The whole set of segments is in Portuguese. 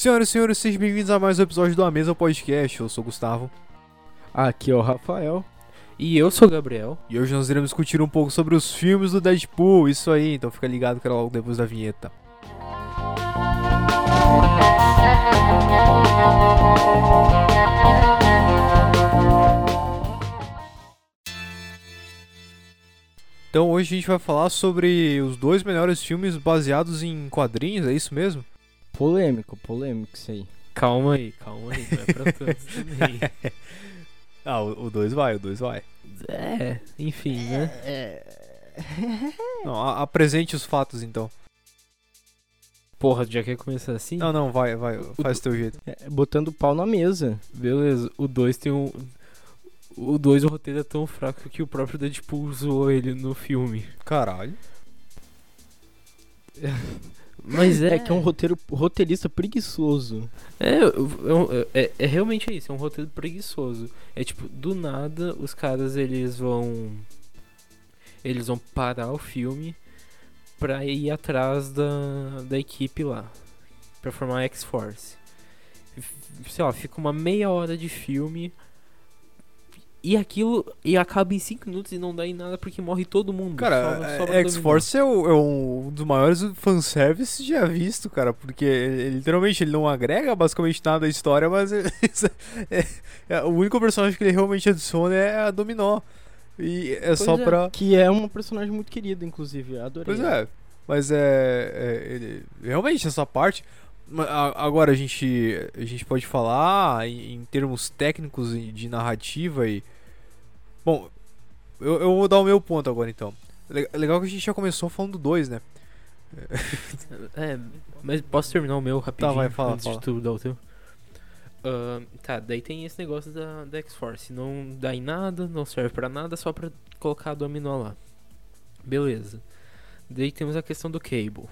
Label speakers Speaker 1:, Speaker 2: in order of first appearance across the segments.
Speaker 1: Senhoras e senhores, sejam bem-vindos a mais um episódio do A Mesa Podcast. Eu sou o Gustavo.
Speaker 2: Aqui é o Rafael.
Speaker 3: E eu sou o Gabriel.
Speaker 1: E hoje nós iremos discutir um pouco sobre os filmes do Deadpool. Isso aí, então fica ligado que era logo depois da vinheta. Então hoje a gente vai falar sobre os dois melhores filmes baseados em quadrinhos, é isso mesmo?
Speaker 2: Polêmico, polêmico isso aí.
Speaker 3: Calma aí, calma aí, não é pra todos também.
Speaker 1: Ah, o 2 vai, o 2 vai.
Speaker 3: É, enfim, né?
Speaker 1: Não, a- apresente os fatos então.
Speaker 3: Porra, já quer começar assim?
Speaker 1: Não, não, vai, vai, faz o teu jeito.
Speaker 2: É, botando o pau na mesa.
Speaker 3: Beleza, o 2 tem um. O 2, o roteiro é tão fraco que o próprio Deadpool usou ele no filme.
Speaker 1: Caralho.
Speaker 3: Mas é.
Speaker 2: É que é um roteiro, roteirista preguiçoso.
Speaker 3: É, é, é, realmente isso, é um roteiro preguiçoso. É tipo, do nada os caras eles vão. Eles vão parar o filme pra ir atrás da, da equipe lá. Pra formar a X-Force. Sei lá, fica uma meia hora de filme. E aquilo. E acaba em 5 minutos e não dá em nada porque morre todo mundo.
Speaker 1: Cara,
Speaker 3: Sobra-
Speaker 1: é-
Speaker 3: sobra.
Speaker 1: X-Force é, o- é um dos maiores fanservice já visto, cara, porque ele, literalmente ele não agrega basicamente nada à história, mas é- é- é- o único personagem que ele realmente adiciona é a Dominó. E é só
Speaker 3: é.
Speaker 1: pra.
Speaker 2: Que é uma personagem muito querida, inclusive. Adorei.
Speaker 1: Pois é, mas é, é- ele- realmente essa parte. Agora a gente, a gente pode falar em, termos técnicos de narrativa e. Bom, eu, eu vou dar o meu ponto agora então. Le- Legal que a gente já começou falando do 2, né?
Speaker 3: É, mas posso terminar o meu rapidinho?
Speaker 1: vai, fala,
Speaker 3: antes
Speaker 1: fala.
Speaker 3: de tu dar o teu? Ahn, tá, daí tem esse negócio da, da X-Force. Não dá em nada, não serve pra nada, só pra colocar a Dominó lá. Beleza. Daí temos a questão do Cable.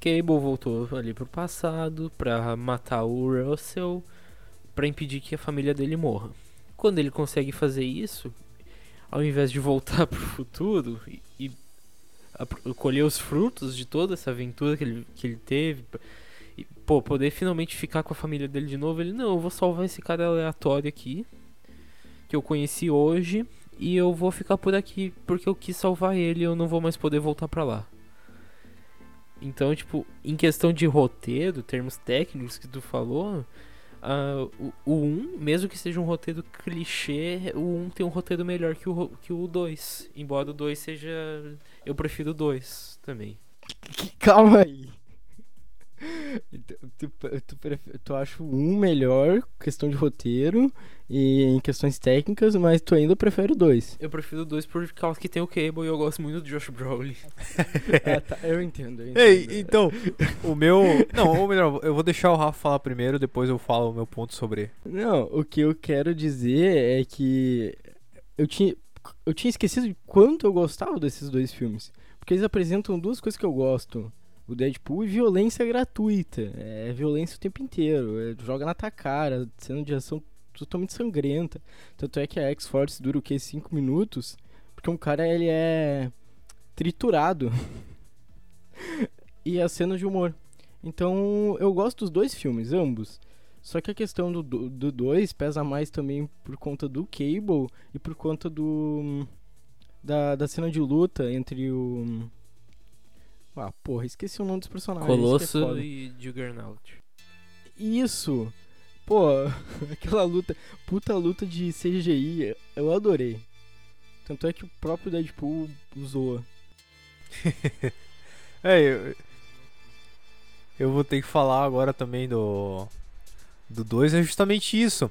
Speaker 3: Cable voltou ali pro passado pra matar o Russell, pra impedir que a família dele morra. Quando ele consegue fazer isso, ao invés de voltar pro futuro e, e colher os frutos de toda essa aventura que ele, que ele teve. E, pô, poder finalmente ficar com a família dele de novo. Ele, não, eu vou salvar esse cara aleatório aqui. Que eu conheci hoje. E eu vou ficar por aqui porque eu quis salvar ele eu não vou mais poder voltar pra lá. Então, tipo, em questão de roteiro, termos técnicos que tu falou. ah, o 1, um, mesmo que seja um roteiro clichê, o 1 um tem um roteiro melhor que o, que o 2. Embora o 2 seja. Eu prefiro o 2 também.
Speaker 2: Calma aí. Tu, tu, tu, tu acha um melhor, questão de roteiro e em questões técnicas, mas tu ainda prefere o dois.
Speaker 3: Eu prefiro 2 por causa que tem o Cable e eu gosto muito do Josh Brolin.
Speaker 2: Ah, tá, eu entendo. Eu entendo.
Speaker 1: Ei, então, o meu. Não, ou melhor, eu vou deixar o Rafa falar primeiro, depois eu falo o meu ponto sobre.
Speaker 2: Não, o que eu quero dizer é que eu tinha, eu tinha esquecido de quanto eu gostava desses dois filmes. Porque eles apresentam duas coisas que eu gosto. O Deadpool e violência gratuita. É violência o tempo inteiro. é- joga na tua cara, cena de ação totalmente sangrenta. Tanto é que a X-Force dura o que? 5 minutos? Porque um cara ele é triturado. e a cena de humor. Então eu gosto dos dois filmes, ambos. Só que a questão do 2 do dois pesa mais também por conta do Cable e por conta do. Da, da cena de luta entre o. Ah, porra, esqueci o nome dos personagens. é
Speaker 3: Colosso
Speaker 2: foda.
Speaker 3: e Juggernaut.
Speaker 2: Isso! Pô, aquela luta, puta luta de CGI, eu adorei. Tanto é que o próprio Deadpool usou.
Speaker 1: É, eu, eu vou ter que falar agora também do. Do 2 é justamente isso.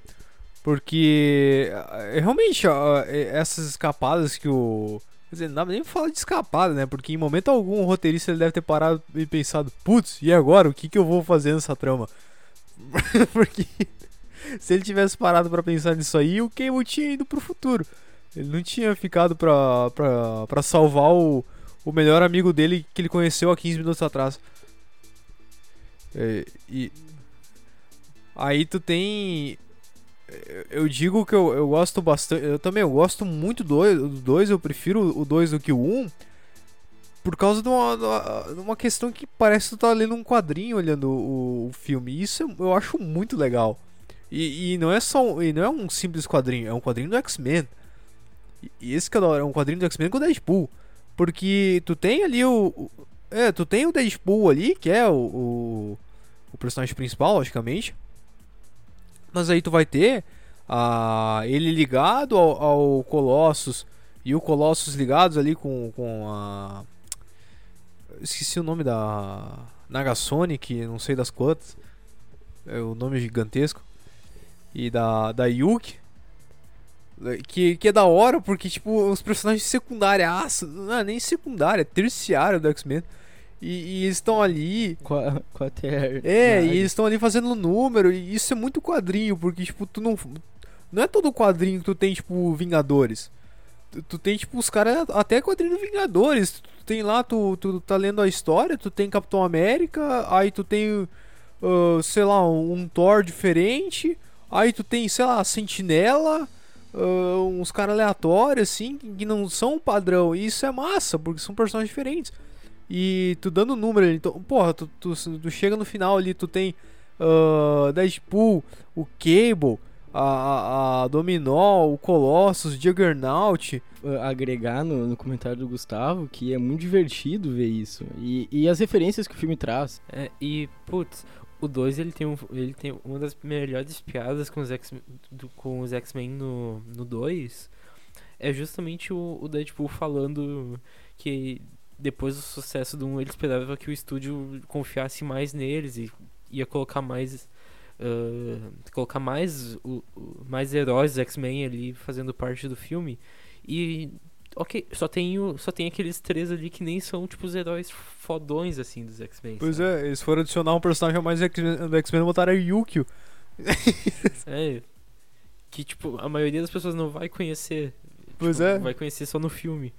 Speaker 1: Porque é, realmente ó, é, essas escapadas que o. Quer dizer, não dá nem falar de escapada, né? Porque em momento algum o roteirista ele deve ter parado e pensado, putz, e agora? O que, que eu vou fazer nessa trama? Porque se ele tivesse parado pra pensar nisso aí, o Cable tinha ido pro futuro. Ele não tinha ficado pra, pra, pra salvar o, o melhor amigo dele que ele conheceu há 15 minutos atrás. É, e aí tu tem eu digo que eu, eu gosto bastante. Eu também eu gosto muito do 2. Eu prefiro o 2 do que o 1. Um, por causa de uma, de uma- questão que parece que tu tá lendo um quadrinho olhando o, o filme. Isso eu acho muito legal. E, e não é só e não é um simples quadrinho, é um quadrinho do X-Men. E- esse que é é um quadrinho do X-Men com o Deadpool. Porque tu tem ali o. o- É, tu tem o Deadpool ali, que é o, o, o personagem principal, logicamente. Mas aí tu vai ter a, ele ligado ao, ao Colossus e o Colossus ligados ali com, com a. Esqueci o nome da. Nagasonic, não sei das quantas. É o nome gigantesco. E da, da Yuki. Que, que é da hora porque, tipo, os personagens secundários. Não é nem secundária, é terciário do X-Men. E, e eles estão ali.
Speaker 2: Com a, com a Ter.
Speaker 1: É, e eles estão ali fazendo número, e isso é muito quadrinho, porque, tipo, tu não. Não é todo quadrinho que tu tem, tipo, Vingadores. Tu, tu tem, tipo, os caras. Até quadrinho Vingadores. Tu tem lá, tu, tu tá lendo a história, tu tem Capitão América, aí tu tem. ah, sei lá, um, um Thor diferente. Aí tu tem, sei lá, Sentinela. ah, uns caras aleatórios, assim, que que não são padrão. E isso é massa, porque são personagens diferentes. E tu dando número ali, então, porra, tu, tu, tu chega no final ali, tu tem ah, Deadpool, o Cable, a, a, a Dominó, o Colossus, Juggernaut.
Speaker 2: uh, agregar no, no comentário do Gustavo que é muito divertido ver isso. E, e as referências que o filme traz.
Speaker 3: É, e, putz, o 2 ele tem, um, ele tem uma das melhores piadas com os X- do- com os X-Men no 2. No dois, é justamente o, o Deadpool falando que depois do sucesso do 1 um, ele esperava que o estúdio confiasse mais neles e ia colocar mais. ah, colocar mais, o, o- mais heróis X-Men ali fazendo parte do filme. E. Ok, só tem, o, só tem aqueles três ali que nem são, tipo, os heróis fodões, assim, dos X-Men.
Speaker 1: Pois
Speaker 3: sabe?
Speaker 1: é, eles foram adicionar um personagem mais do X-Men e botaram Yukio.
Speaker 3: É. Que, tipo, a maioria das pessoas não vai conhecer.
Speaker 1: Pois
Speaker 3: Tipo,
Speaker 1: é.
Speaker 3: Vai conhecer só no filme.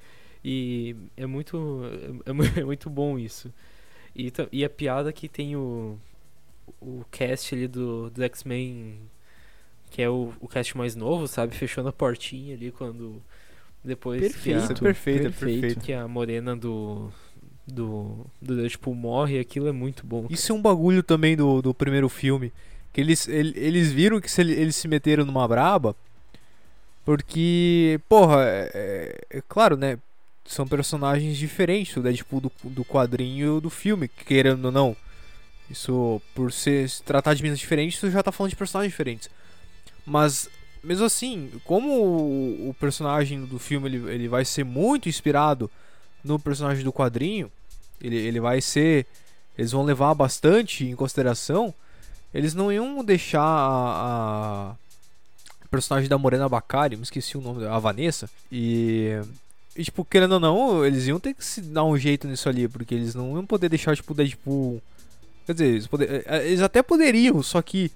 Speaker 3: E é muito. É, é muito bom isso. E, e a piada que tem o. O cast ali do, do X-Men. Que é o, o cast mais novo, sabe? Fechando a portinha ali quando. Depois que a,
Speaker 1: é
Speaker 2: Perfeito.
Speaker 1: perfeito, é
Speaker 2: perfeito.
Speaker 1: perfeito.
Speaker 3: que a morena do. Do. Do Deadpool morre, aquilo é muito bom.
Speaker 1: Isso é um bagulho também do, do primeiro filme. Que eles, ele- eles viram que se ele- eles se meteram numa braba. Porque, porra, é, é- é claro, né? São personagens diferentes, o Deadpool do, do quadrinho do filme, querendo ou não. Isso, por ser, se tratar de meninas diferentes, tu já tá falando de personagens diferentes. Mas, mesmo assim, como o, o personagem do filme ele, ele vai ser muito inspirado no personagem do quadrinho, ele, ele vai ser eles vão levar bastante em consideração, eles não iam deixar a, a personagem da Morena Bacari, me esqueci o nome a Vanessa, e, e, tipo, querendo ou não, eles iam ter que se dar um jeito nisso ali, porque eles não iam poder deixar, tipo, o Deadpool... Quer dizer, eles, poder- eh, eles até poderiam, só que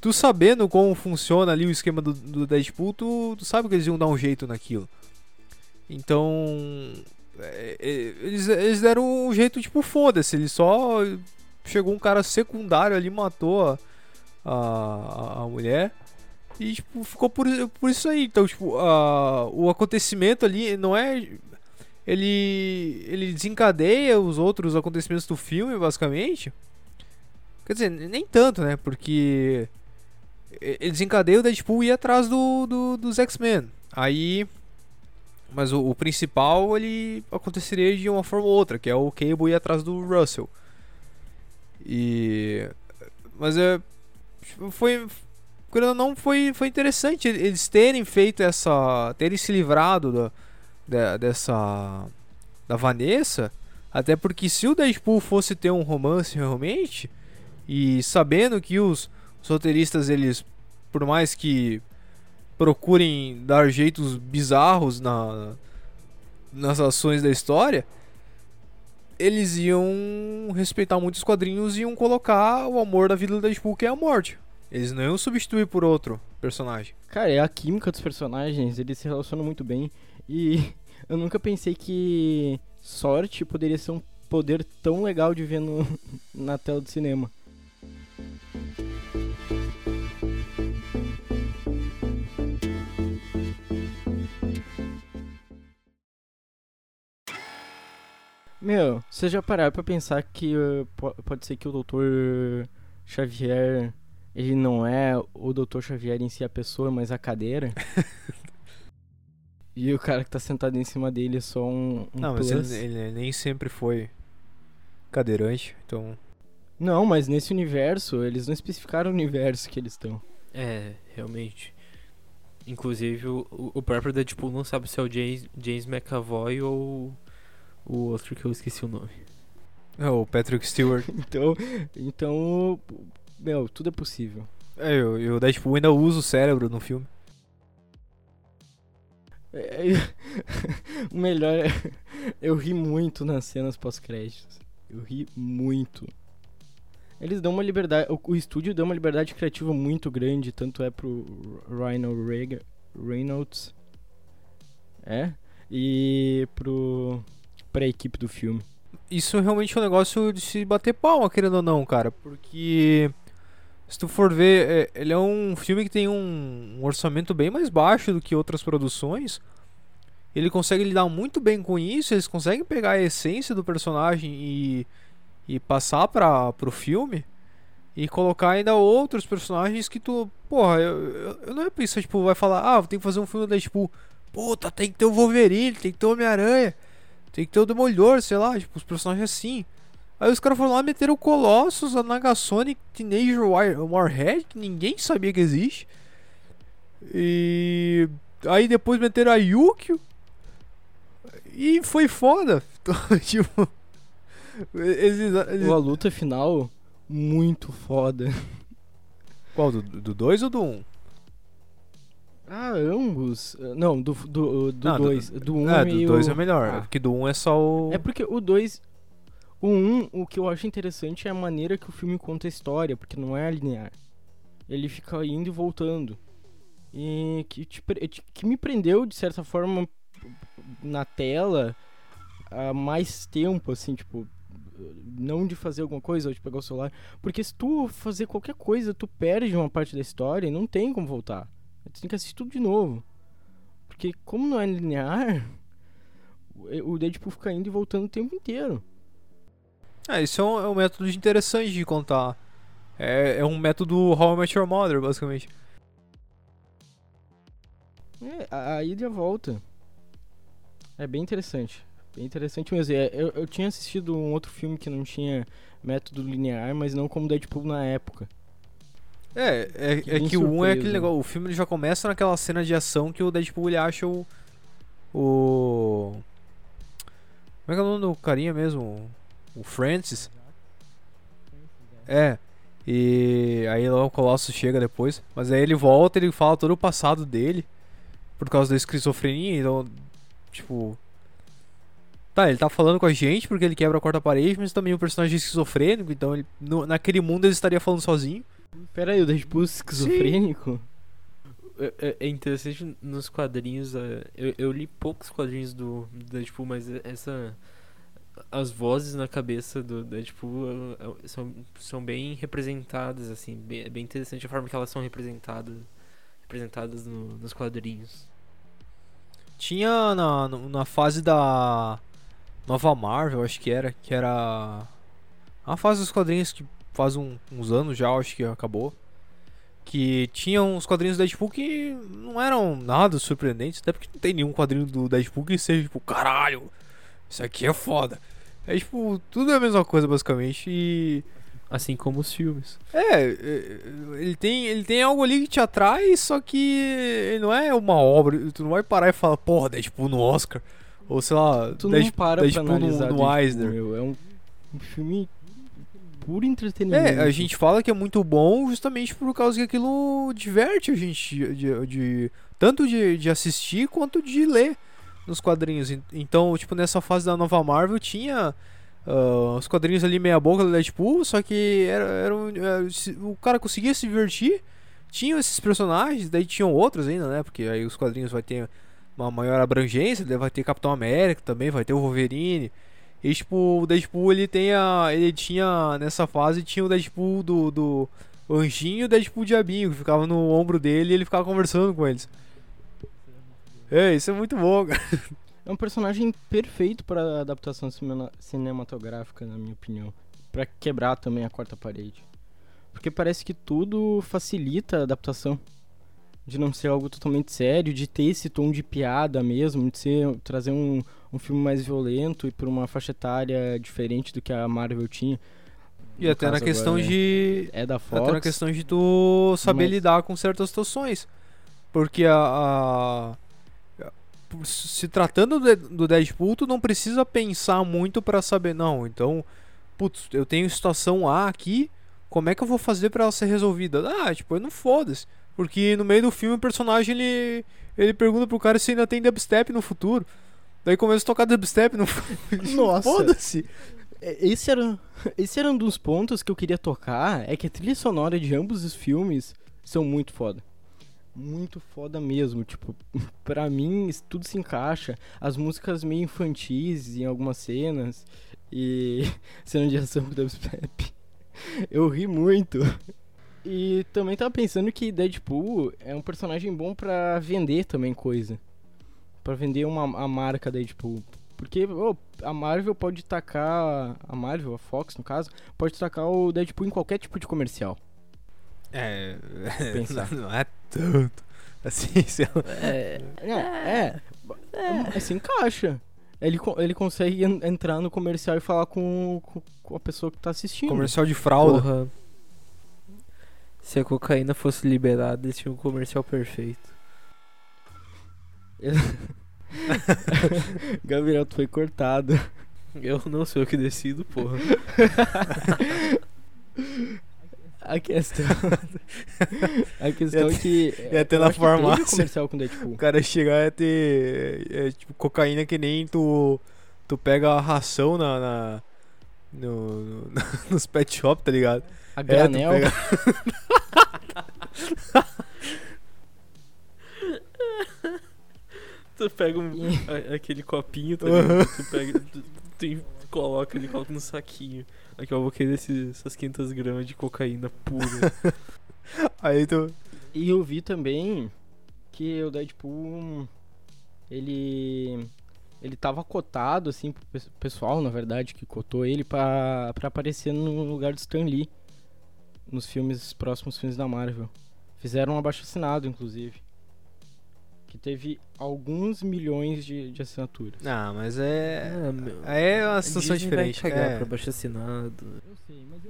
Speaker 1: tu sabendo como funciona ali o esquema do, do Deadpool, tu, tu sabe que eles iam dar um jeito naquilo. Então, é, é, eles, eles deram um jeito, tipo, foda-se. Ele só. Chegou um cara secundário ali, matou a, a, a mulher. E, tipo, ficou por, por isso aí. Então, tipo, o acontecimento ali não é. Ele. Ele desencadeia os outros acontecimentos do filme, basicamente. Quer dizer, nem tanto, né? Porque. Ele desencadeia o Deadpool e ir atrás do, do- dos X-Men. Aí. Mas o, o principal ele aconteceria de uma forma ou outra, que é o Cable ir atrás do Russell. E mas é foi querendo ou não foi foi interessante eles terem feito essa terem se livrado da, dessa da Vanessa, até porque se o Deadpool fosse ter um romance realmente e sabendo que os, os roteiristas eles por mais que procurem dar jeitos bizarros na, nas ações da história, eles iam respeitar muito os quadrinhos e iam colocar o amor da vida do Deadpool, que é a morte. Eles não iam substituir por outro personagem.
Speaker 2: Cara, é a química dos personagens, eles se relacionam muito bem. E eu nunca pensei que sorte poderia ser um poder tão legal de ver no, na tela do cinema. Meu, você já pararam pra pensar que uh, po- pode ser que o Dr. Xavier, ele não é o Dr. Xavier em si a pessoa, mas a cadeira? e o cara que tá sentado em cima dele é só um, um
Speaker 1: Não, mas
Speaker 2: plus?
Speaker 1: ele, ele nem sempre foi cadeirante, então.
Speaker 2: Não, mas nesse universo, eles não especificaram o universo que eles estão.
Speaker 3: É, realmente. Inclusive, o, o próprio Deadpool não sabe se é o James, James McAvoy ou o outro que eu esqueci o nome.
Speaker 1: É o Patrick Stewart.
Speaker 2: Então, então, meu, tudo é possível.
Speaker 1: é, e o- e o Deadpool ainda usa o cérebro no filme.
Speaker 2: É, o melhor é. Eu ri muito nas cenas pós-créditos. Eu ri muito. Eles dão uma liberdade. O, o estúdio deu uma liberdade criativa muito grande, tanto é pro Ryan Rega- Reynolds. É? E pro. pra equipe do filme.
Speaker 1: Isso realmente é um negócio de se bater palma, querendo ou não, cara. Porque. Se tu for ver, é- ele é um filme que tem um, um orçamento bem mais baixo do que outras produções. Ele consegue lidar muito bem com isso, eles conseguem pegar a essência do personagem e, e passar para pro filme e colocar ainda outros personagens que tu, porra, eu, eu, eu não ia pensar, tipo, vai falar, ah, tem que fazer um filme da tipo, puta, tem que ter o Wolverine, tem que ter o Homem-Aranha, tem que ter o Demolidor, sei lá, tipo, os personagens assim. Aí os caras foram lá meteram o Colossus, a Nagasonic, Teenage War- Warhead, que ninguém sabia que existe. E aí depois meteram a Yukio. E foi foda. Então, tipo. Eles, eles-
Speaker 2: A luta final, muito foda.
Speaker 1: Qual? Do 2 ou do 1? Um?
Speaker 2: Ah, ambos. Não, do 2. Do 2
Speaker 1: Não,
Speaker 2: dois.
Speaker 1: do-
Speaker 2: do 1 um
Speaker 1: é,
Speaker 2: é
Speaker 1: do
Speaker 2: meio...
Speaker 1: 2 é melhor.
Speaker 2: Ah.
Speaker 1: Porque do 1 um é só o.
Speaker 2: É porque o 2. O 1, um, o que eu acho interessante é a maneira que o filme conta a história, porque não é linear. Ele fica indo e voltando. E que, te que me prendeu, de certa forma, na tela há mais tempo, assim, tipo. Não de fazer alguma coisa ou de pegar o celular. Porque se tu fazer qualquer coisa, tu perde uma parte da história e não tem como voltar. Tu tem que assistir tudo de novo. Porque como não é linear, o Deadpool fica indo e voltando o tempo inteiro.
Speaker 1: É, isso é um, é um método interessante de contar. É, é um método How I Met Your Mother, basicamente.
Speaker 2: É, a, a ida e a volta. É bem interessante. Bem interessante mesmo. É, eu, eu tinha assistido um outro filme que não tinha método linear, mas não como Deadpool na época.
Speaker 1: É, é,
Speaker 2: Fiquei
Speaker 1: é que o 1 é
Speaker 2: surpreso.
Speaker 1: aquele negócio. O filme já começa naquela cena de ação que o Deadpool ele acha o. O. Como é que é o nome do carinha mesmo? O Francis. É. E aí lá o Colossus chega depois. Mas aí ele volta ele fala todo o passado dele. Por causa da esquizofrenia. Então, tipo. Tá, ele tá falando com a gente porque ele quebra a quarta parede, mas também o personagem é esquizofrênico. Então, ele, no- naquele mundo ele estaria falando sozinho.
Speaker 2: Pera aí, o Deadpool esquizofrênico?
Speaker 3: É, é- é interessante nos quadrinhos. é, eu, eu li poucos quadrinhos do, do Deadpool, mas essa. As vozes na cabeça do Deadpool é, é, são, são bem representadas, assim. É bem interessante a forma que elas são representadas, representadas no- nos quadrinhos.
Speaker 1: Tinha na, na fase da Nova Marvel, acho que era, que era a fase dos quadrinhos que faz um- uns anos já, acho que acabou. Que tinha uns quadrinhos do Deadpool que não eram nada surpreendentes, até porque não tem nenhum quadrinho do Deadpool que seja tipo, caralho, isso aqui é foda. É tipo, tudo é a mesma coisa basicamente e
Speaker 3: Assim como os filmes.
Speaker 1: é, é, ele tem, ele tem algo ali que te atrai, só que ele não é uma obra. Tu não vai parar e falar, porra, Deadpool no Oscar. Ou sei lá,
Speaker 2: Tu não
Speaker 1: Deadpool,
Speaker 2: para pra
Speaker 1: Deadpool no,
Speaker 2: analisar
Speaker 1: no Eisner.
Speaker 2: meu. É um, um filme puro entretenimento.
Speaker 1: É, a gente fala que é muito bom justamente por causa que aquilo diverte a gente de- de- tanto de, de assistir quanto de ler nos quadrinhos. En- Então, tipo, nessa fase da nova Marvel tinha ah, os quadrinhos ali meia boca do Deadpool, só que era, era um- eh, se- o cara conseguia se divertir. Tinham esses personagens, daí tinham outros ainda, né? Porque aí os quadrinhos vai ter uma maior abrangência, vai ter Capitão América também, vai ter o Wolverine. E tipo, o Deadpool ele tem a. Ele tinha. Nessa fase tinha o Deadpool do. do anjinho e o Deadpool diabinho, que ficava no ombro dele e ele ficava conversando com eles. É, isso é muito bom, cara.
Speaker 2: É um personagem perfeito para adaptação cinema- cinematográfica, na minha opinião. Pra quebrar também a quarta parede. Porque parece que tudo facilita a adaptação. De não ser algo totalmente sério, de ter esse tom de piada mesmo, de ser, trazer um, um filme mais violento e por uma faixa etária diferente do que a Marvel tinha.
Speaker 1: E
Speaker 2: No
Speaker 1: até na questão de.
Speaker 2: É da Fox.
Speaker 1: Até na questão de tu saber
Speaker 2: Mas-
Speaker 1: lidar com certas situações. Porque a. a- se tratando do Deadpool, tu não precisa pensar muito pra saber, não. Então, putz, eu tenho situação A aqui, como é que eu vou fazer pra ela ser resolvida? Ah, tipo, eu não foda-se. Porque no meio do filme o personagem ele, ele pergunta pro cara se ainda tem dubstep no futuro. Daí começa a tocar dubstep no
Speaker 2: Nossa.
Speaker 1: Foda-se.
Speaker 2: É, Esse era, esse era um dos pontos que eu queria tocar, é que a trilha sonora de ambos os filmes são muito foda. Muito foda mesmo, tipo, pra mim tudo se encaixa. As músicas meio infantis em algumas cenas e cena de ação com dubstep. Eu ri muito. E também tava pensando que Deadpool é um personagem bom pra vender também coisa. Pra vender uma, a marca Deadpool. Porque ô, a Marvel pode tacar. A Marvel, a Fox no caso, pode tacar o Deadpool em qualquer tipo de comercial.
Speaker 1: É.
Speaker 2: Pensar.
Speaker 1: Não é tanto. Assim, se ela-
Speaker 3: É,
Speaker 2: É, é. Mas se encaixa. Ele, ele consegue en- entrar no comercial e falar com, com, com a pessoa que tá assistindo.
Speaker 1: Comercial de fralda.
Speaker 3: porra. Se a cocaína fosse liberada, eles tinham um comercial perfeito.
Speaker 2: Gabriel, tu foi cortado.
Speaker 3: Eu não sou eu que decido, porra.
Speaker 2: A questão. a questão é que.
Speaker 1: ia ter na farmácia.
Speaker 2: comercial com Deadpool.
Speaker 1: O cara chegar e ter. É, tipo, cocaína que nem tu. Tu pega a ração na. na- no, no- nos pet shop, tá ligado?
Speaker 2: A
Speaker 1: É, tu
Speaker 2: granel.
Speaker 1: pega-
Speaker 3: Tu pega um- a- aquele copinho, tá ligado? Tu pega. Tu, tu coloca ele coloca no saquinho. Aqui eu vou querer esses, essas 500 gramas de cocaína pura.
Speaker 1: Aí tu.
Speaker 2: E eu vi também que o Deadpool ele ele tava cotado assim pro pe- pessoal, na verdade, que cotou ele pra, pra aparecer no lugar do Stan Lee nos filmes próximos filmes da Marvel. Fizeram um abaixo assinado inclusive. Que teve alguns milhões de, de assinaturas.
Speaker 1: Ah, mas é.
Speaker 3: Ah, meu.
Speaker 1: É uma situação
Speaker 3: vai
Speaker 1: diferente.
Speaker 3: cagar
Speaker 1: é.
Speaker 3: pra baixo assinado.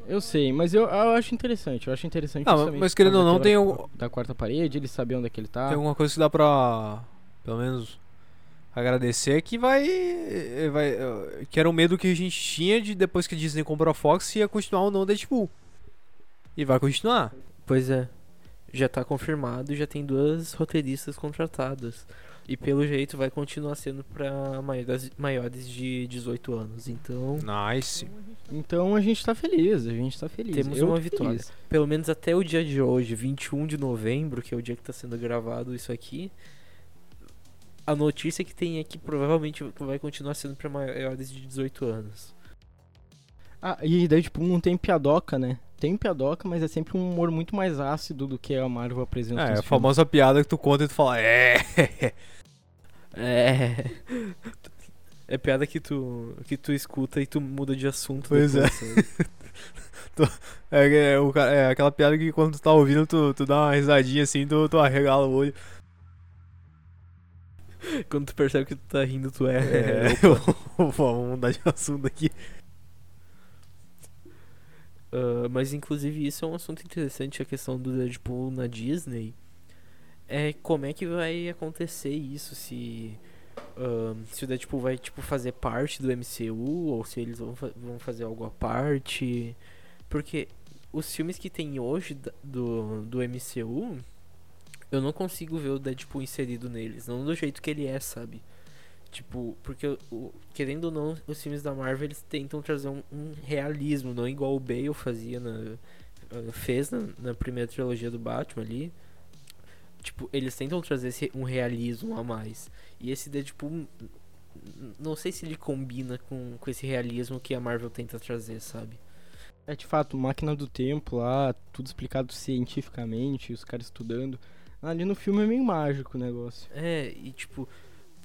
Speaker 2: Eu sei, mas eu, eu acho interessante. Eu acho interessante.
Speaker 1: Ah, mas- querendo ou não, tem o-
Speaker 2: Da quarta parede, ele saber onde é que ele tá.
Speaker 1: Tem alguma coisa que dá pra. Pelo menos. Agradecer que vai. vai que era o medo que a gente tinha de depois que a Disney comprou a Fox ia continuar ou não Deadpool. E vai continuar.
Speaker 3: Pois é. Já tá confirmado e já tem duas roteiristas contratadas. E pelo jeito vai continuar sendo pra maiores, maiores de 18 anos. Então,
Speaker 1: Nice.
Speaker 2: Então a gente tá feliz, a gente tá feliz.
Speaker 3: Temos
Speaker 2: Eu
Speaker 3: uma vitória.
Speaker 2: feliz.
Speaker 3: pelo menos até o dia de hoje, 21 de novembro, que é o dia que tá sendo gravado isso aqui. A notícia que tem é que provavelmente vai continuar sendo pra maiores de 18 anos.
Speaker 2: Ah, e Deadpool não tem piadoca, né? Tem piadoca, mas é sempre um humor muito mais ácido do que a Marvel apresenta.
Speaker 1: É, a
Speaker 2: filmes.
Speaker 1: famosa piada que tu conta e tu fala, é.
Speaker 3: É. É piada que tu, que tu escuta e tu muda de assunto.
Speaker 1: Pois é.
Speaker 3: depois, sabe?
Speaker 1: É, é, o ca- é aquela piada que quando tu tá ouvindo, tu, tu dá uma risadinha assim, tu, tu arregala o olho.
Speaker 3: Quando tu percebe que tu tá rindo, tu é.
Speaker 1: É,
Speaker 3: Opa.
Speaker 1: vamos mudar de assunto aqui.
Speaker 3: Ah, mas inclusive isso é um assunto interessante, a questão do Deadpool na Disney. É como é que vai acontecer isso, se. ah, se o Deadpool vai tipo, fazer parte do MCU, ou se eles vão, fa- vão fazer algo à parte. Porque os filmes que tem hoje do, do MCU, eu não consigo ver o Deadpool inserido neles. Não do jeito que ele é, sabe? Tipo, porque querendo ou não, os filmes da Marvel eles tentam trazer um, um realismo, não igual o Bale fazia na ah, fez na, na primeira trilogia do Batman ali. Tipo, eles tentam trazer esse, um realismo a mais. E esse Deadpool n- n- não sei se ele combina com, com esse realismo que a Marvel tenta trazer, sabe?
Speaker 2: É de fato, máquina do tempo lá, tudo explicado cientificamente, os caras estudando. Ali no filme é meio mágico o negócio.
Speaker 3: É, e tipo,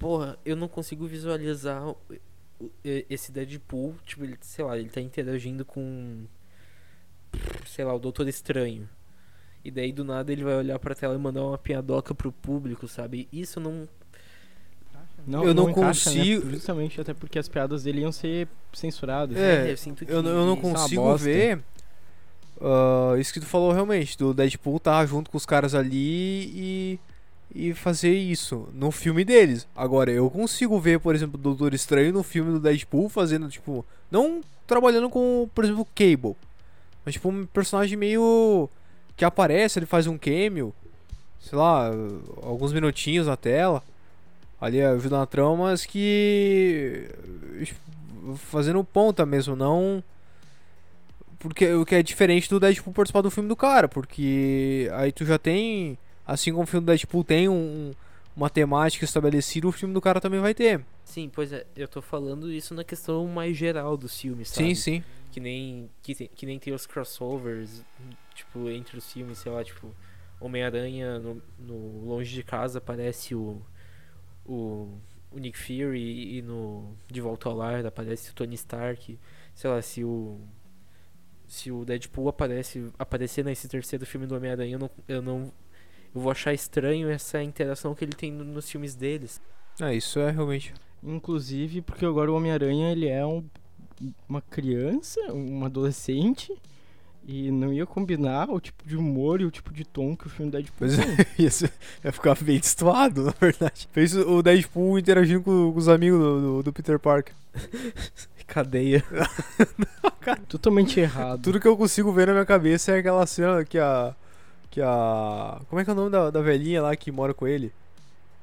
Speaker 3: porra, eu não consigo visualizar esse Deadpool, tipo, ele, sei lá, ele tá interagindo com sei lá, o Doutor Estranho. E daí do nada ele vai olhar pra tela e mandar uma piadoca pro público, sabe? Isso não
Speaker 2: Não,
Speaker 1: Eu não
Speaker 2: encaixa, né?
Speaker 1: consigo-
Speaker 2: Justamente até porque as piadas dele iam ser censuradas.
Speaker 1: É,
Speaker 3: eu sinto que
Speaker 1: Eu, não- eu não
Speaker 3: é
Speaker 1: consigo ver. ah, isso que tu falou realmente, do Deadpool tá junto com os caras ali e. E fazer isso no filme deles. Agora, eu consigo ver, por exemplo, o Doutor Estranho no filme do Deadpool fazendo, tipo. Não trabalhando com, por exemplo, Cable. Mas, tipo, um personagem meio. Que aparece, ele faz um cameo. Sei lá, alguns minutinhos na tela. Ali ajuda na trama, mas que. Fazendo ponta mesmo, não. Porque o que é diferente do Deadpool participar do filme do cara, porque aí tu já tem, assim como o filme do Deadpool tem um, uma temática estabelecida, o filme do cara também vai ter.
Speaker 3: Sim, pois é, eu tô falando isso na questão mais geral dos filmes, sabe?
Speaker 1: Sim, sim.
Speaker 3: Que nem, que, tem- que nem tem os crossovers, tipo, entre os filmes, sei lá, tipo, Homem-Aranha no, no Longe de Casa aparece o, o, o Nick Fury e no De Volta ao Lar aparece o Tony Stark. Sei lá, se o. Se o Deadpool aparece, aparecer nesse terceiro filme do Homem-Aranha, eu não, eu não. Eu vou achar estranho essa interação que ele tem no- nos filmes deles.
Speaker 1: É, isso é realmente.
Speaker 2: Inclusive, porque agora o Homem-Aranha ele é um- uma criança, um adolescente, e não ia combinar o tipo de humor e o tipo de tom que o filme Deadpool
Speaker 1: Pois é.
Speaker 2: tem.
Speaker 1: Isso ia ficar bem destoado, na verdade. Fez o Deadpool interagindo com, com os amigos do, do- do Peter Parker.
Speaker 3: Cadeia.
Speaker 2: Totalmente errado.
Speaker 1: Tudo que eu consigo ver na minha cabeça é aquela cena que a. Que a. Como é que é o nome da, da velhinha lá que mora com ele?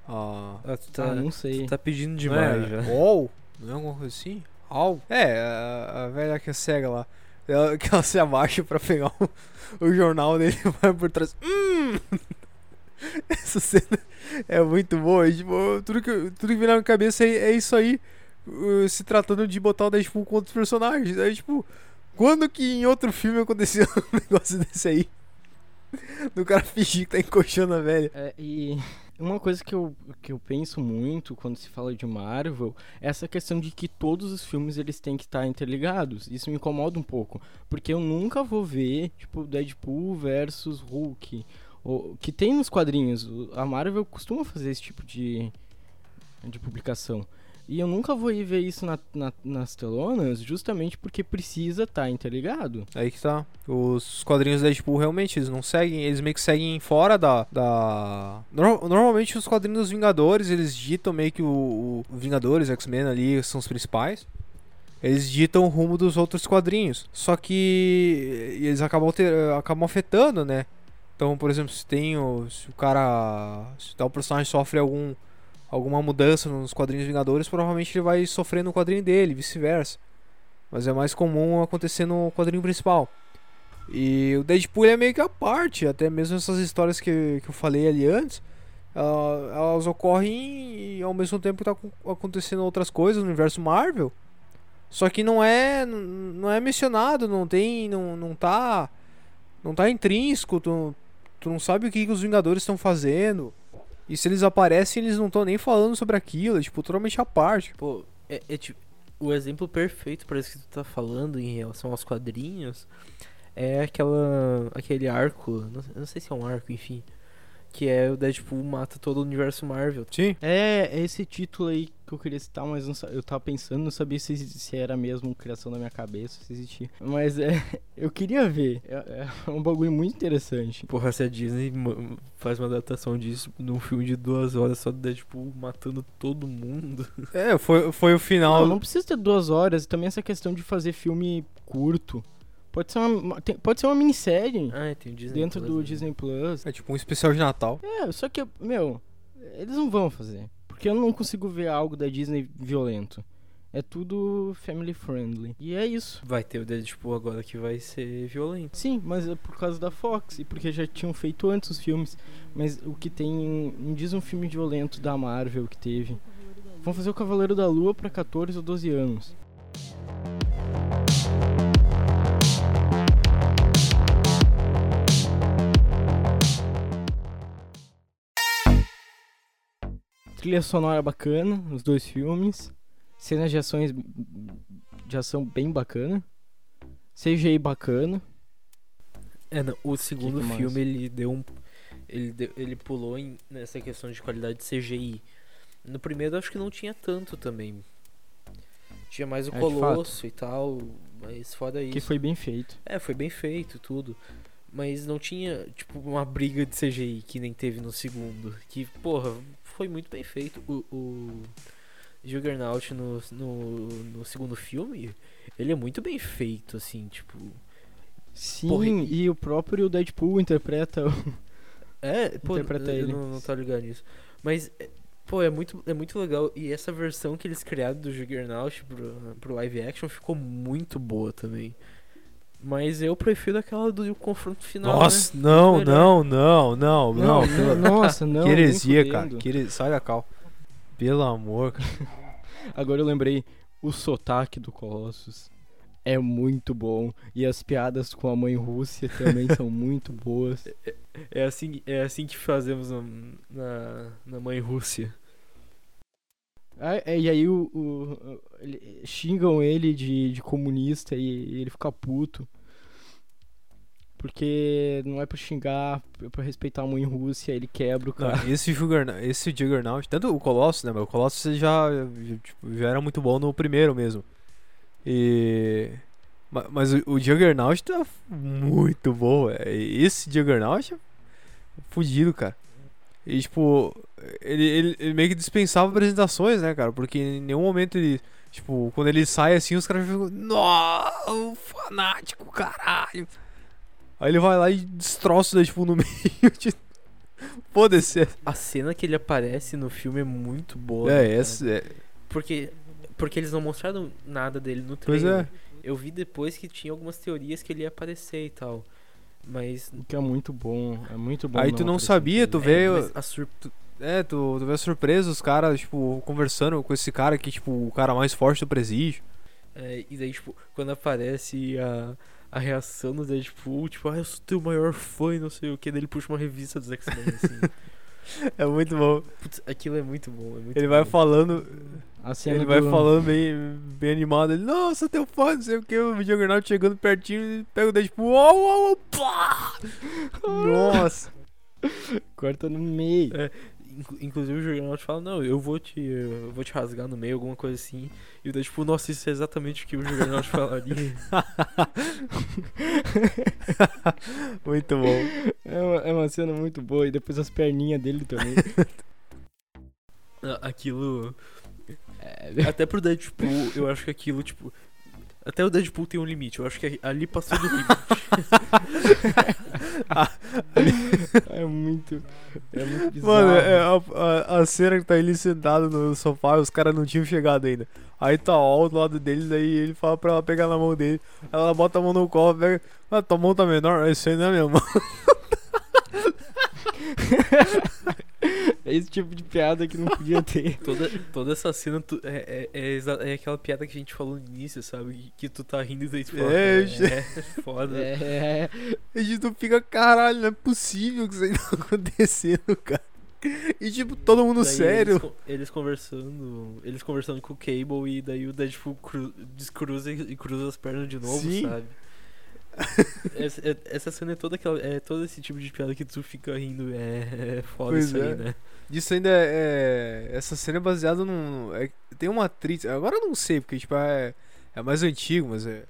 Speaker 1: A.
Speaker 3: Ah, tu tá,
Speaker 2: Ah, não sei.
Speaker 3: tu tá pedindo demais
Speaker 1: é?
Speaker 3: já.
Speaker 1: All? Não é alguma coisa assim? All? É, a, a velha que é cega lá. Ela, que ela se abaixa pra pegar o, o jornal dele e vai por trás. Hum! Essa cena é muito boa. e, tipo, tudo, que, tudo que vem na minha cabeça é, é isso aí. uh, se tratando de botar o Deadpool com outros personagens. Aí, tipo, quando que em outro filme aconteceu um negócio desse aí? Do cara fingir que tá encoxando a velha.
Speaker 2: É, e uma coisa que eu, que eu penso muito quando se fala de Marvel é essa questão de que todos os filmes eles têm que estar interligados. Isso me incomoda um pouco, porque eu nunca vou ver, tipo, Deadpool versus Hulk, ou, que tem nos quadrinhos. A Marvel costuma fazer esse tipo de, de publicação. E eu nunca vou ir ver isso na, na- nas telonas justamente porque precisa estar interligado.
Speaker 1: Aí que tá. Os quadrinhos da Deadpool realmente, eles não seguem, eles meio que seguem fora da. da... Nor- Normalmente os quadrinhos dos Vingadores, eles ditam meio que o, o Vingadores, X-Men ali são os principais. Eles ditam o rumo dos outros quadrinhos. Só que eles acabam, ter, acabam afetando, né? Então, por exemplo, se tem. Se o cara. Se tal personagem sofre algum. Alguma mudança nos quadrinhos Vingadores, provavelmente ele vai sofrer no quadrinho dele, vice-versa. Mas é mais comum acontecer no quadrinho principal. E o Deadpool é meio que a parte, até mesmo essas histórias que, que eu falei ali antes, ah, elas ocorrem ao mesmo tempo tá acon- acontecendo outras coisas no universo Marvel. Só que não é não é mencionado, não tem, não, não tá não tá intrínseco, tu, tu não sabe o que, que os Vingadores estão fazendo. E se eles aparecem, eles não estão nem falando sobre aquilo, tipo, totalmente à parte.
Speaker 3: Pô, é, é tipo. O exemplo perfeito para isso que tu tá falando em relação aos quadrinhos é aquela. aquele arco. Não, não sei se é um arco, enfim. Que é o Deadpool mata todo o universo Marvel.
Speaker 1: Sim.
Speaker 2: É, é esse título aí que eu queria citar, mas não eu tava pensando, não sabia se, se era mesmo criação da minha cabeça, se existia. Mas é, eu queria ver. É, é um bagulho muito interessante.
Speaker 3: Porra, se a Disney faz uma adaptação disso num filme de duas horas só do Deadpool matando todo mundo.
Speaker 1: É, foi, foi o final.
Speaker 2: Não, não precisa ter duas horas. E também essa questão de fazer filme curto. Pode ser uma, tem- pode ser uma minissérie
Speaker 3: Ah, tem o Disney
Speaker 2: dentro
Speaker 3: Plus,
Speaker 2: do
Speaker 3: né?
Speaker 2: Disney Plus.
Speaker 1: É tipo um especial de Natal.
Speaker 2: É, só que, meu, eles não vão fazer. Porque eu não consigo ver algo da Disney violento. É tudo family friendly. E é isso.
Speaker 3: Vai ter o Deadpool agora que vai ser violento.
Speaker 2: Sim, mas é por causa da Fox e porque já tinham feito antes os filmes. Mas o que tem. Me diz um filme violento da Marvel que teve. Vão fazer o Cavaleiro da Lua pra 14 ou 12 anos. Trilha sonora bacana nos dois filmes. Cenas de ações de ação bem bacana. CGI bacana.
Speaker 3: É, não, o segundo
Speaker 2: que mais?
Speaker 3: filme ele deu um. Ele, deu- ele pulou em, nessa questão de qualidade de CGI. No primeiro acho que não tinha tanto também. Tinha mais o
Speaker 2: É,
Speaker 3: Colosso e tal. Mas fora isso.
Speaker 2: Que foi bem feito.
Speaker 3: É, foi bem feito tudo. Mas não tinha, tipo, uma briga de CGI que nem teve no segundo. Que, porra, foi muito bem feito. O, o Juggernaut no, no, no segundo filme, ele é muito bem feito, assim, tipo.
Speaker 2: Sim,
Speaker 3: Porra,
Speaker 2: e o próprio Deadpool interpreta o.
Speaker 3: É, pô,
Speaker 2: Interpreta
Speaker 3: eu
Speaker 2: ele.
Speaker 3: não, não tô ligado nisso. Mas, é, pô, é muito, é muito legal. E essa versão que eles criaram do Juggernaut pro, pro live action ficou muito boa também. Mas eu prefiro aquela do confronto final.
Speaker 1: Nossa,
Speaker 3: né?
Speaker 1: não, não, não, não, não.
Speaker 2: não,
Speaker 1: pelo-
Speaker 2: nossa, não.
Speaker 1: que heresia, cara. Que heresia. Sai da cal. Pelo amor, cara.
Speaker 2: Agora eu lembrei, o sotaque do Colossus é muito bom. E as piadas com a mãe Rússia também são muito boas.
Speaker 3: É assim, é assim que fazemos na, na, na mãe Rússia.
Speaker 2: Ah, é, e aí o, o- ele- xingam ele de, de comunista e, e ele fica puto. Porque não é pra xingar, é pra respeitar a mãe Rússia, ele quebra o
Speaker 1: Não,
Speaker 2: cara.
Speaker 1: esse, Juggernaut, esse Juggernaut, tanto o Colossus, né? O Colossus já, já, tipo, já era muito bom no primeiro mesmo. E. ma- Mas o, o Juggernaut tá muito bom, é. Esse Juggernaut é fudido, cara. E tipo, ele, ele, ele meio que dispensava apresentações, né, cara? Porque em nenhum momento ele. Tipo, quando ele sai assim, os caras ficam. Nossa, fanático, caralho. Aí ele vai lá e destroça o Deadpool no meio de. Foda-se.
Speaker 3: A cena que ele aparece no filme é muito boa. né,
Speaker 1: É,
Speaker 3: cara?
Speaker 1: essa. É,
Speaker 3: Porque, porque eles não mostraram nada dele no
Speaker 1: Pois
Speaker 3: trailer.
Speaker 1: é.
Speaker 3: Eu vi depois que tinha algumas teorias que ele ia aparecer e tal. Mas.
Speaker 2: O que é muito bom, é muito bom.
Speaker 1: Aí tu não sabia, tu
Speaker 3: é,
Speaker 1: veio.
Speaker 3: mas a sur-
Speaker 1: É, tu, tu vê surpresa os caras, tipo, conversando com esse cara que, tipo, o cara mais forte do presídio.
Speaker 3: é, e daí, tipo, quando aparece a, a reação do Deadpool, tipo, ah, eu sou teu maior fã e não sei o que, daí ele puxa uma revista dos X-Men, assim.
Speaker 1: É muito bom.
Speaker 3: Putz, aquilo é muito bom. É muito
Speaker 1: Ele vai
Speaker 3: bom.
Speaker 1: falando.
Speaker 2: A cena
Speaker 1: Ele vai
Speaker 2: do-
Speaker 1: falando bem, bem animado. Ele, nossa, teu fã, não sei o que. O Juggernaut chegando pertinho, ele pega o Deadpool. Uau, uau, uau, pá! Nossa.
Speaker 2: Corta no meio.
Speaker 3: É, Inclusive o Juggernaut fala, não, eu vou te. Eu vou te rasgar no meio, alguma coisa assim. E o Deadpool, nossa, isso é exatamente o que o Juggernaut falaria.
Speaker 1: Muito bom.
Speaker 2: É uma, é uma cena muito boa. E depois as perninhas dele também.
Speaker 3: Aquilo.
Speaker 2: É,
Speaker 3: Até pro Deadpool, eu acho que aquilo, tipo. Até o Deadpool tem um limite. Eu acho que ali passou do limite.
Speaker 2: é muito. É muito bizarro.
Speaker 1: Mano, é a, a, a cena que tá ele sentado no sofá, os caras não tinham chegado ainda. Aí tá ó do lado dele, daí ele fala pra ela pegar na mão dele. Ela bota a mão no colo, pega. Ah, tua mão tá menor? Isso aí não é minha mão.
Speaker 2: É esse tipo de piada que não podia ter.
Speaker 3: toda, toda essa cena tu- é, é, é, é aquela piada que a gente falou no início, sabe? Que, que tu tá rindo e daí tu fala.
Speaker 1: É,
Speaker 3: É, é foda.
Speaker 2: É.
Speaker 1: A gente não fica, caralho, não é possível que isso aí tá acontecendo, cara. E tipo, todo mundo
Speaker 3: Daí
Speaker 1: sério.
Speaker 3: Eles, eles conversando. Eles conversando com o Cable e daí o Deadpool cru, descruza e, e cruza as pernas de novo,
Speaker 1: Sim.
Speaker 3: sabe? essa, é- essa cena é toda aquela. É todo esse tipo de piada que tu fica rindo. É, é foda
Speaker 1: Pois
Speaker 3: isso aí,
Speaker 1: é.
Speaker 3: né?
Speaker 1: Isso ainda é. Essa cena é baseada num. é- tem uma atriz. Agora eu não sei, porque tipo, é, é mais antigo, mas é.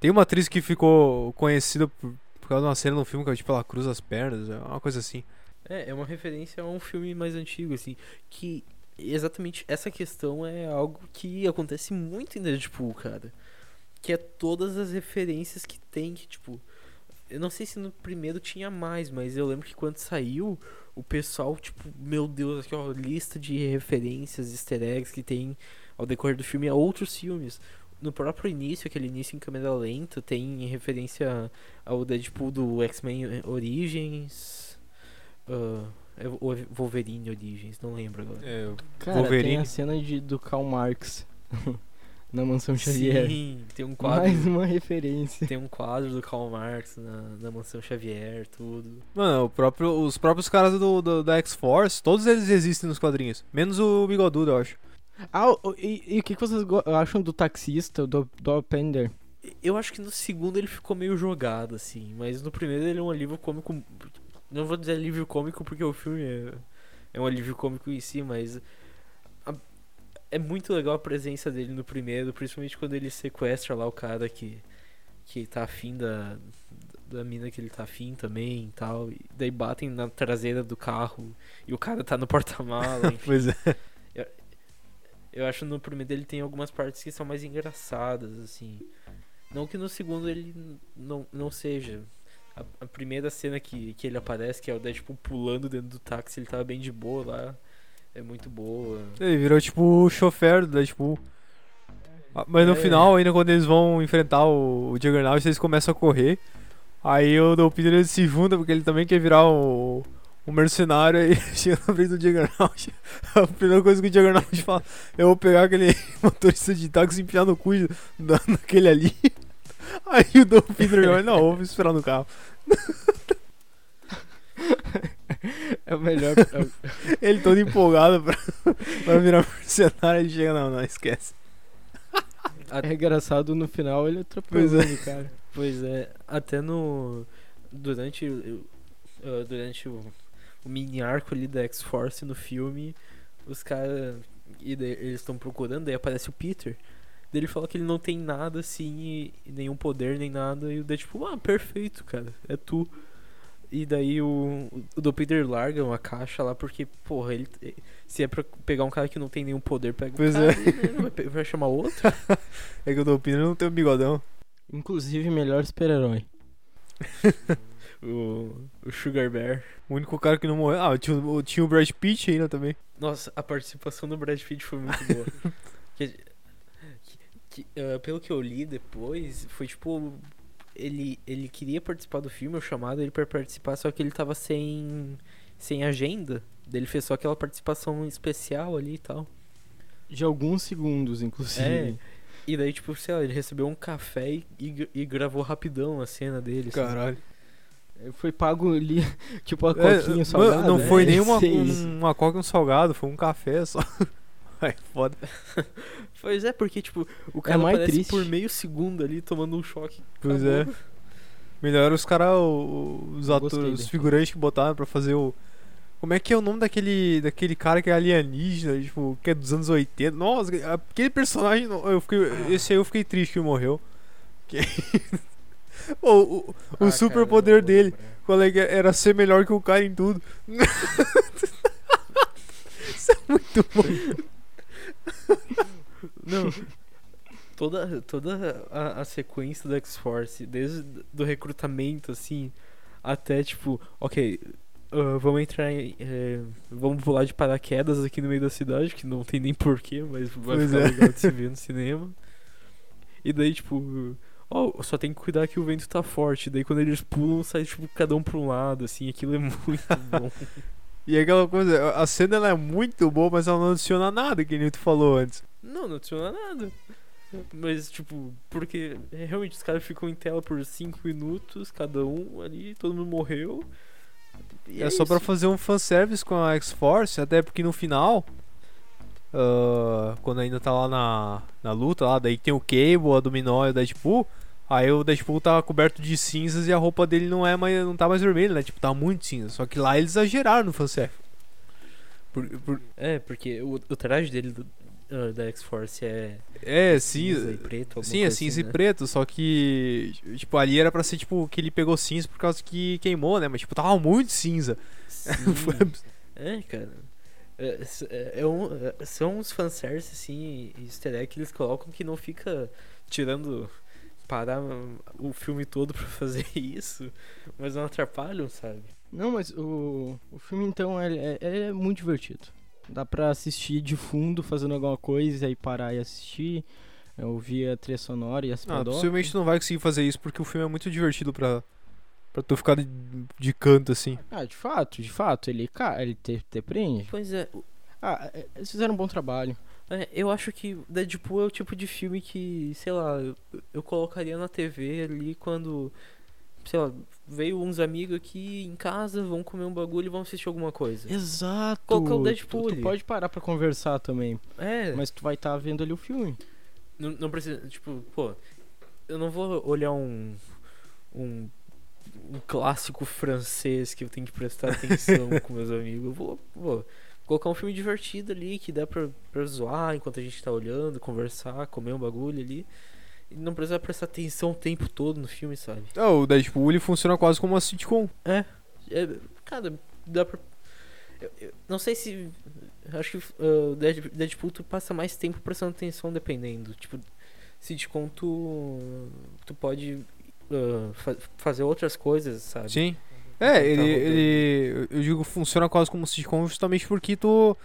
Speaker 1: Tem uma atriz que ficou conhecida por, por causa de uma cena no filme que tipo, ela cruza as pernas, é uma coisa assim.
Speaker 3: É, é uma referência a um filme mais antigo, assim. Que exatamente essa questão é algo que acontece muito em Deadpool, cara. Que é todas as referências que tem, que tipo. Eu não sei se no primeiro tinha mais, mas eu lembro que quando saiu, o pessoal, tipo, meu Deus, aqui ó, lista de referências, easter eggs que tem ao decorrer do filme a outros filmes. No próprio início, aquele início em câmera lenta, tem referência ao Deadpool do X-Men Origins. o Wolverine Origins, não lembro agora.
Speaker 1: É,
Speaker 2: Cara, tem
Speaker 1: Wolverine.
Speaker 2: a cena de, do Karl Marx na Mansão Xavier.
Speaker 3: Sim, tem um quadro.
Speaker 2: Mais uma referência.
Speaker 3: Tem um quadro do Karl Marx na, na Mansão Xavier, tudo.
Speaker 1: Mano, o próprio, os próprios caras do, do- da X-Force, todos eles existem nos quadrinhos. Menos o Bigodudo, eu acho.
Speaker 2: Ah, e, e o que, que vocês acham do taxista, do, do Pender?
Speaker 3: Eu acho que no segundo ele ficou meio jogado, assim, mas no primeiro ele é um alívio cômico. Não vou dizer alívio cômico porque o filme é, é um alívio cômico em si, mas. É muito legal a presença dele no primeiro, principalmente quando ele sequestra lá o cara que, que tá afim da, da mina que ele tá afim também e tal. E daí batem na traseira do carro e o cara tá no porta-mala.
Speaker 1: Pois é.
Speaker 3: Eu acho no primeiro ele tem algumas partes que são mais engraçadas, assim. Não que no segundo ele não, não seja. A, a primeira cena que, que ele aparece, que é o Deadpool pulando dentro do táxi, ele tava bem de boa lá. É muito boa.
Speaker 1: Ele virou tipo o chofer do Deadpool. Ah, Mas no
Speaker 3: É.
Speaker 1: final, ainda quando eles vão enfrentar o, o Juggernaut, eles começam a correr. Aí o Peter ele se junta porque ele também quer virar o, o mercenário. Aí chega na frente do Juggernaut. A primeira coisa que o Juggernaut fala: Eu vou pegar aquele motorista de táxi e enfiar no cu da, naquele ali. Aí o Dom Peter vai: Não, vou esperar no carro.
Speaker 2: É o melhor. é
Speaker 1: Ele todo empolgado pra, pra virar mercenário. Ele chega: Não, não, esquece.
Speaker 2: é engraçado no final ele atropelando,
Speaker 1: Pois é.
Speaker 2: cara.
Speaker 3: Pois é, até no. Durante, o- durante o, o mini arco ali da X-Force no filme, os caras. e Eles estão procurando, daí aparece o Peter. Daí ele fala que ele não tem nada assim, e, e nenhum poder, nem nada. E o Deadpool, ah, perfeito, cara, é tu. E daí o, o do Peter larga uma caixa lá, porque, porra, ele. Se é pra pegar um cara que não tem nenhum poder, pega
Speaker 1: Pois
Speaker 3: o cara,
Speaker 1: é.
Speaker 3: ele vai, chamar outro.
Speaker 1: É que o Dom Peter não tem um bigodão.
Speaker 2: Inclusive, melhor super-herói.
Speaker 3: o, o Sugar Bear.
Speaker 1: O único cara que não morreu. Ah, tinha, o- tinha o Brad Pitt ainda também.
Speaker 3: Nossa, a participação do Brad Pitt foi muito boa. que, que- ah, pelo que eu li depois, foi tipo. Ele, ele queria participar do filme, eu chamado ele pra participar, só que ele tava sem, sem agenda. Ele fez só aquela participação especial ali e tal.
Speaker 2: De alguns segundos, inclusive.
Speaker 3: É. E daí, tipo, sei lá, ele recebeu um café e, e, e gravou rapidão a cena dele. assim.
Speaker 1: Caralho.
Speaker 2: Foi pago ali, tipo, a
Speaker 1: É,
Speaker 2: coquinha
Speaker 1: mano,
Speaker 2: salgada.
Speaker 1: não
Speaker 2: né?
Speaker 1: foi nem uma, um- uma coca e um salgado, foi um café só. Ai, foda.
Speaker 3: Pois é, porque, tipo, o cara
Speaker 2: mais
Speaker 3: aparece
Speaker 2: triste.
Speaker 3: por meio segundo ali, tomando um choque.
Speaker 1: Pois
Speaker 3: Acabou.
Speaker 1: é. Melhor os caras, os atores, os figurantes que botaram pra fazer o. Como é que é o nome daquele, daquele cara que é alienígena, tipo, que é dos anos 80? Nossa, aquele personagem, eu fiquei, esse aí eu fiquei triste que morreu. Que- o o, o
Speaker 3: Ah,
Speaker 1: super
Speaker 3: cara,
Speaker 1: poder dele, qual é que é? era ser melhor que o cara em tudo. Isso é muito bom.
Speaker 3: Não. Toda, toda a, a sequência do X-Force, desde do recrutamento, assim, até tipo, ok, ah, vamos entrar em. eh, vamos pular de paraquedas aqui no meio da cidade, que não tem nem porquê, mas vai
Speaker 1: Pois
Speaker 3: ficar
Speaker 1: é.
Speaker 3: legal de se ver no cinema. E daí, tipo, ó, só tem que cuidar que o vento tá forte. Daí quando eles pulam, sai, tipo, cada um pra um lado, assim, aquilo é muito bom.
Speaker 1: E é aquela coisa, a cena ela é muito boa, mas ela não adiciona nada, que nem tu falou antes.
Speaker 3: Não, não adiciona nada. Mas, tipo, porque é, realmente os caras ficam em tela por 5 minutos, cada um ali, todo mundo morreu. E
Speaker 1: É, só pra
Speaker 3: isso.
Speaker 1: fazer um fanservice com a X-Force, até porque no final, ah, quando ainda tá lá na, na luta, lá, daí tem o Cable, a Dominó e o Deadpool. Aí o Deadpool tá coberto de cinzas e a roupa dele não é mais, não tá mais vermelha, né? Tipo, tá muito cinza. Só que lá eles exageraram no fanservice. Por, por-
Speaker 3: É, porque o, o traje dele do- ah, da X-Force é
Speaker 1: é,
Speaker 3: cinza
Speaker 1: cinza.
Speaker 3: e preto.
Speaker 1: Sim, é cinza
Speaker 3: assim,
Speaker 1: e
Speaker 3: né?
Speaker 1: preto, só que, tipo, ali era pra ser, tipo, que ele pegou cinza por causa que queimou, né? Mas, tipo, tava muito cinza.
Speaker 3: É, cara. É, é- é um- é- são uns fanservice, assim, easter egg que eles colocam que não fica tirando. Parar o filme todo pra fazer isso, mas não atrapalham, sabe?
Speaker 2: Não, mas o, o filme, então, ele é, ele é muito divertido. Dá pra assistir de fundo, fazendo alguma coisa, e parar e assistir. é, Ouvir a trilha sonora e as
Speaker 1: Ah, possivelmente tu não vai conseguir fazer isso porque o filme é muito divertido pra, pra tu ficar de, de canto, assim.
Speaker 2: Ah, de fato, de fato, ele, ca- ele te, te prende.
Speaker 3: Pois é,
Speaker 2: Ah, é, eles fizeram um bom trabalho.
Speaker 3: É, eu acho que Deadpool é o tipo de filme que, sei lá, eu, eu colocaria na TV ali quando, sei lá, veio uns amigos aqui em casa, vão comer um bagulho e vão assistir alguma coisa.
Speaker 2: Exato.
Speaker 3: Colocar o Deadpool
Speaker 2: tu, tu
Speaker 3: ali.
Speaker 2: pode parar pra conversar também,
Speaker 3: É,
Speaker 2: mas tu vai estar vendo ali o filme.
Speaker 3: não, não precisa, tipo, pô, eu não vou olhar um, um, um clássico francês que eu tenho que prestar atenção com meus amigos. Eu vou, vou colocar um filme divertido ali que dá pra, pra zoar enquanto a gente tá olhando, conversar, comer um bagulho ali. E não precisa prestar atenção o tempo todo no filme, sabe?
Speaker 1: É, o Deadpool ele funciona quase como uma sitcom.
Speaker 3: É, cara, dá pra. eu- eu não sei se. Acho que uh, Dead- Deadpool tu passa mais tempo prestando atenção dependendo. Tipo, sitcom tu. Tu pode uh, fa- fazer outras coisas, sabe?
Speaker 1: Sim.
Speaker 3: Tá
Speaker 1: É, ele,
Speaker 3: rodando.
Speaker 1: ele. Eu digo funciona quase como sitcom justamente porque tu.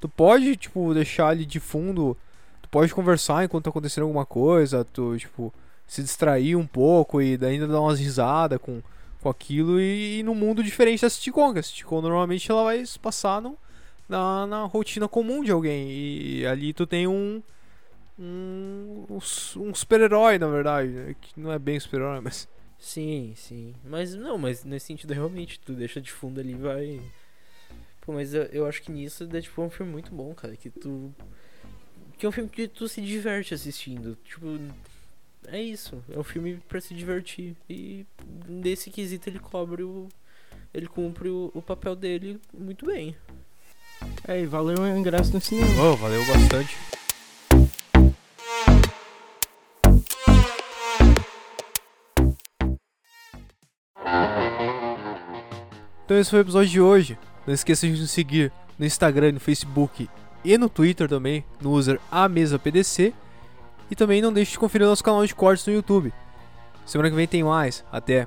Speaker 1: Tu pode, tipo, deixar ali de fundo. Tu pode conversar enquanto tá acontecendo alguma coisa. Tu, tipo, se distrair um pouco e ainda dar umas risadas com, com aquilo. E, e num mundo diferente da sitcom. Que a sitcom normalmente ela vai se passar no, na, na rotina comum de alguém. E ali tu tem um. Um, um um super-herói, na verdade. né, Que não é bem super-herói, mas.
Speaker 3: Sim, sim. Mas não, mas nesse sentido realmente, tu deixa de fundo ali e vai. Pô, mas eu, eu acho que nisso Deadpool é um filme muito bom, cara. Que tu. Que é um filme que tu se diverte assistindo. Tipo. É isso. É um filme pra se divertir. E nesse quesito ele cobre o. Ele cumpre o, o papel dele muito bem.
Speaker 2: É, e valeu o ingresso no cinema.
Speaker 1: Oh, valeu bastante. Então esse foi o episódio de hoje. Não esqueça de nos seguir no Instagram, no Facebook e no Twitter também, no user AmesaPDC. E também não deixe de conferir nosso canal de cortes no YouTube. Semana que vem tem mais. Até!